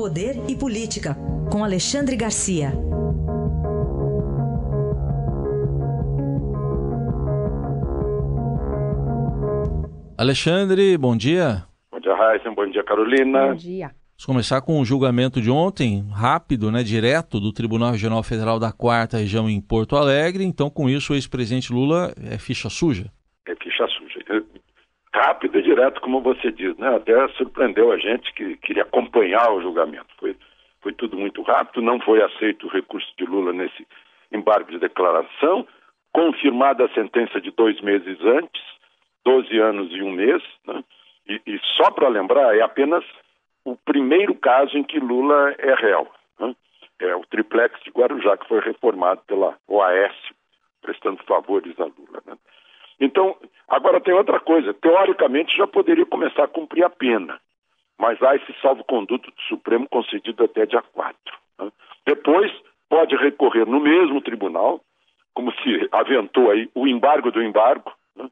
Poder e Política, com Alexandre Garcia. Alexandre, bom dia. Bom dia, Raíssa. Bom dia, Carolina. Bom dia. Vamos começar com o julgamento de ontem, rápido, né, direto do Tribunal Regional Federal da Quarta Região em Porto Alegre. Então, com isso, o ex-presidente Lula é ficha suja? Rápido e direto, como você diz, né? Até surpreendeu a gente que queria acompanhar o julgamento. Foi, foi tudo muito rápido, não foi aceito o recurso de Lula nesse embargo de declaração, confirmada a sentença de dois meses antes, 12 anos e um mês, né? e, e só para lembrar, é apenas o primeiro caso em que Lula é réu. Né? É o triplex de Guarujá, que foi reformado pela OAS, prestando favores a Lula. Né? Então, agora tem outra coisa. Teoricamente já poderia começar a cumprir a pena, mas há esse salvo-conduto do Supremo concedido até dia 4. Né? Depois pode recorrer no mesmo tribunal, como se aventou aí o embargo do embargo, né?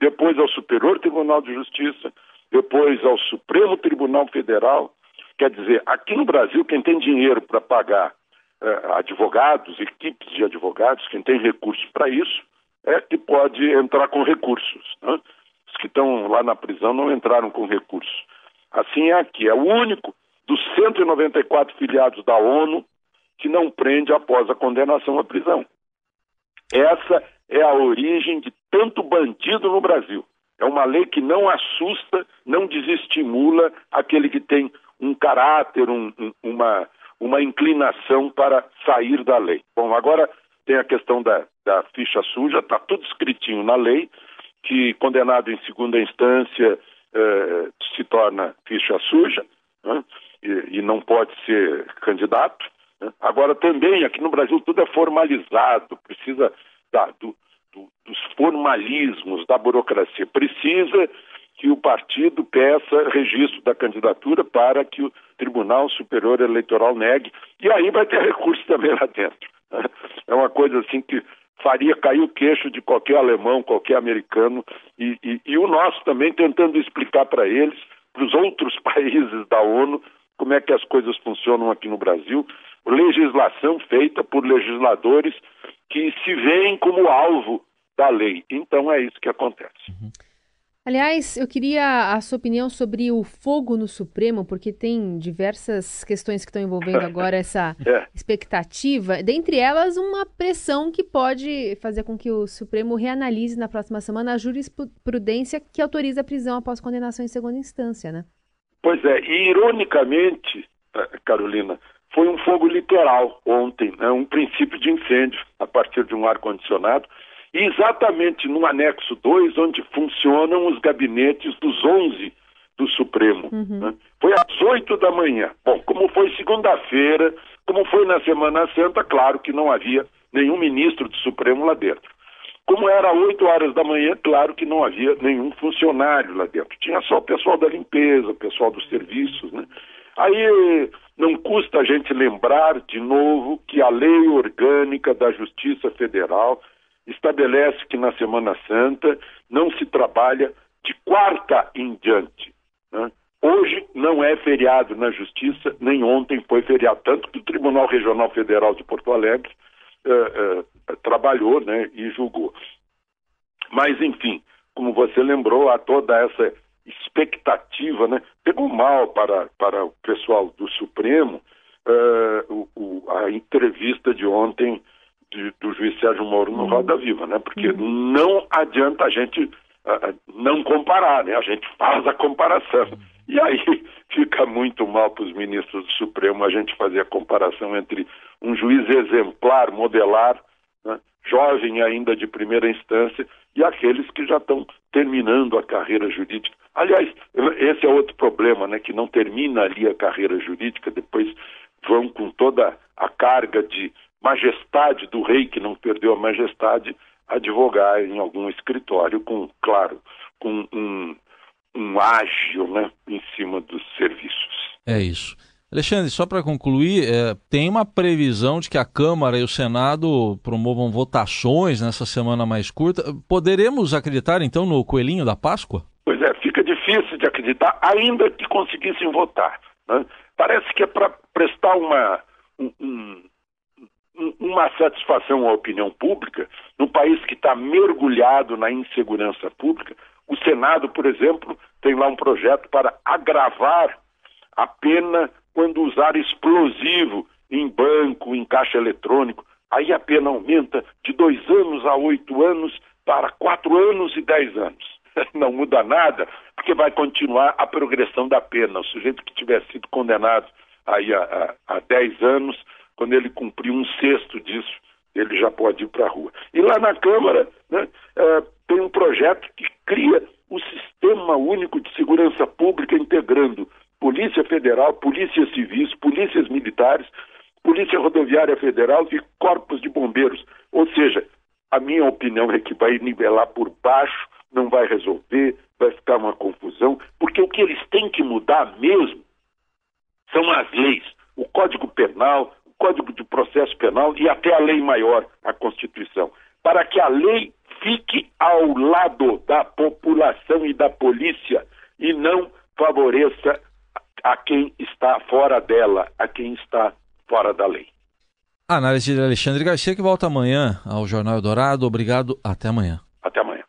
depois ao Superior Tribunal de Justiça, depois ao Supremo Tribunal Federal. Quer dizer, aqui no Brasil, quem tem dinheiro para pagar eh, advogados, equipes de advogados, quem tem recursos para isso, é que pode entrar com recursos. Né? Os que estão lá na prisão não entraram com recursos. Assim é aqui, é o único dos 194 filiados da ONU que não prende após a condenação à prisão. Essa é a origem de tanto bandido no Brasil. É uma lei que não assusta, não desestimula aquele que tem um caráter, um, um, uma, uma inclinação para sair da lei. Bom, agora tem a questão da, da ficha suja, está tudo escritinho na lei, que condenado em segunda instância eh, se torna ficha suja né? e, e, não pode ser candidato. Né? Agora também, aqui no Brasil, tudo é formalizado, precisa da, do, do, dos formalismos da burocracia. Precisa que o partido peça registro da candidatura para que o Tribunal Superior Eleitoral negue, e aí vai ter recurso também lá dentro. É uma coisa assim que faria cair o queixo de qualquer alemão, qualquer americano, e, e, e o nosso também tentando explicar para eles, para os outros países da ONU, como é que as coisas funcionam aqui no Brasil. Legislação feita por legisladores que se veem como alvo da lei. Então é isso que acontece. Uhum. Aliás, eu queria a sua opinião sobre o fogo no Supremo, porque tem diversas questões que estão envolvendo agora essa é. expectativa, dentre elas uma pressão que pode fazer com que o Supremo reanalise na próxima semana a jurisprudência que autoriza a prisão após condenação em segunda instância, né? Pois é, e ironicamente, eh, Carolina, foi um fogo literal ontem, né? um princípio de incêndio a partir de um ar-condicionado, e exatamente no anexo 2, onde funcionam os gabinetes dos 11 do Supremo. Uhum. Né? Foi às 8 da manhã. Bom, como foi segunda-feira, como foi na Semana Santa, claro que não havia nenhum ministro do Supremo lá dentro. Como era 8 horas da manhã, claro que não havia nenhum funcionário lá dentro. Tinha só o pessoal da limpeza, o pessoal dos serviços, né? Aí não custa a gente lembrar de novo que a lei orgânica da Justiça Federal estabelece que na Semana Santa não se trabalha de quarta em diante. Né? Hoje não é feriado na Justiça, nem ontem foi feriado, tanto que o Tribunal Regional Federal de Porto Alegre uh, uh, trabalhou né, e julgou. Mas, enfim, como você lembrou, há toda essa expectativa, né? Pegou mal para, para o pessoal do Supremo uh, o, o, a entrevista de ontem de, do juiz Sérgio Moro no uhum. Roda Viva, né? Porque uhum. não adianta a gente uh, não comparar, né? A gente faz a comparação. E aí fica muito mal para os ministros do Supremo a gente fazer a comparação entre um juiz exemplar, modelar, né? jovem ainda de primeira instância, e aqueles que já estão terminando a carreira jurídica. Aliás, esse é outro problema, né, que não termina ali a carreira jurídica, depois vão com toda a carga de majestade do rei que não perdeu a majestade advogar em algum escritório com, claro, com um, um ágil, né, em cima dos serviços. É isso. Alexandre, só para concluir, é, tem uma previsão de que a Câmara e o Senado promovam votações nessa semana mais curta. Poderemos acreditar, então, no coelhinho da Páscoa? Pois é, fica difícil de acreditar, ainda que conseguissem votar. Né? parece que é para prestar uma, um, um, uma satisfação à opinião pública, num país que está mergulhado na insegurança pública. O Senado, por exemplo, tem lá um projeto para agravar a pena quando usar explosivo em banco, em caixa eletrônico. Aí a pena aumenta de dois anos a oito anos para quatro anos e dez anos. Não muda nada, porque vai continuar a progressão da pena. O sujeito que tiver sido condenado aí a, dez anos, quando ele cumprir um sexto disso, ele já pode ir para a rua. E lá na Câmara né, é, tem um projeto que cria o Sistema Único de Segurança Pública integrando Polícia Federal, Polícias Civis, Polícias Militares, Polícia Rodoviária Federal e Corpos de Bombeiros. Ou seja, a minha opinião é que vai nivelar por baixo, não vai resolver, vai ficar uma confusão, porque o que eles têm que mudar mesmo são as leis, o Código Penal, Código de Processo Penal e até a lei maior, a Constituição, para que a lei fique ao lado da população e da polícia e não favoreça a quem está fora dela, a quem está fora da lei. Análise de Alexandre Garcia, que volta amanhã ao Jornal Dourado. Obrigado, até amanhã. Até amanhã.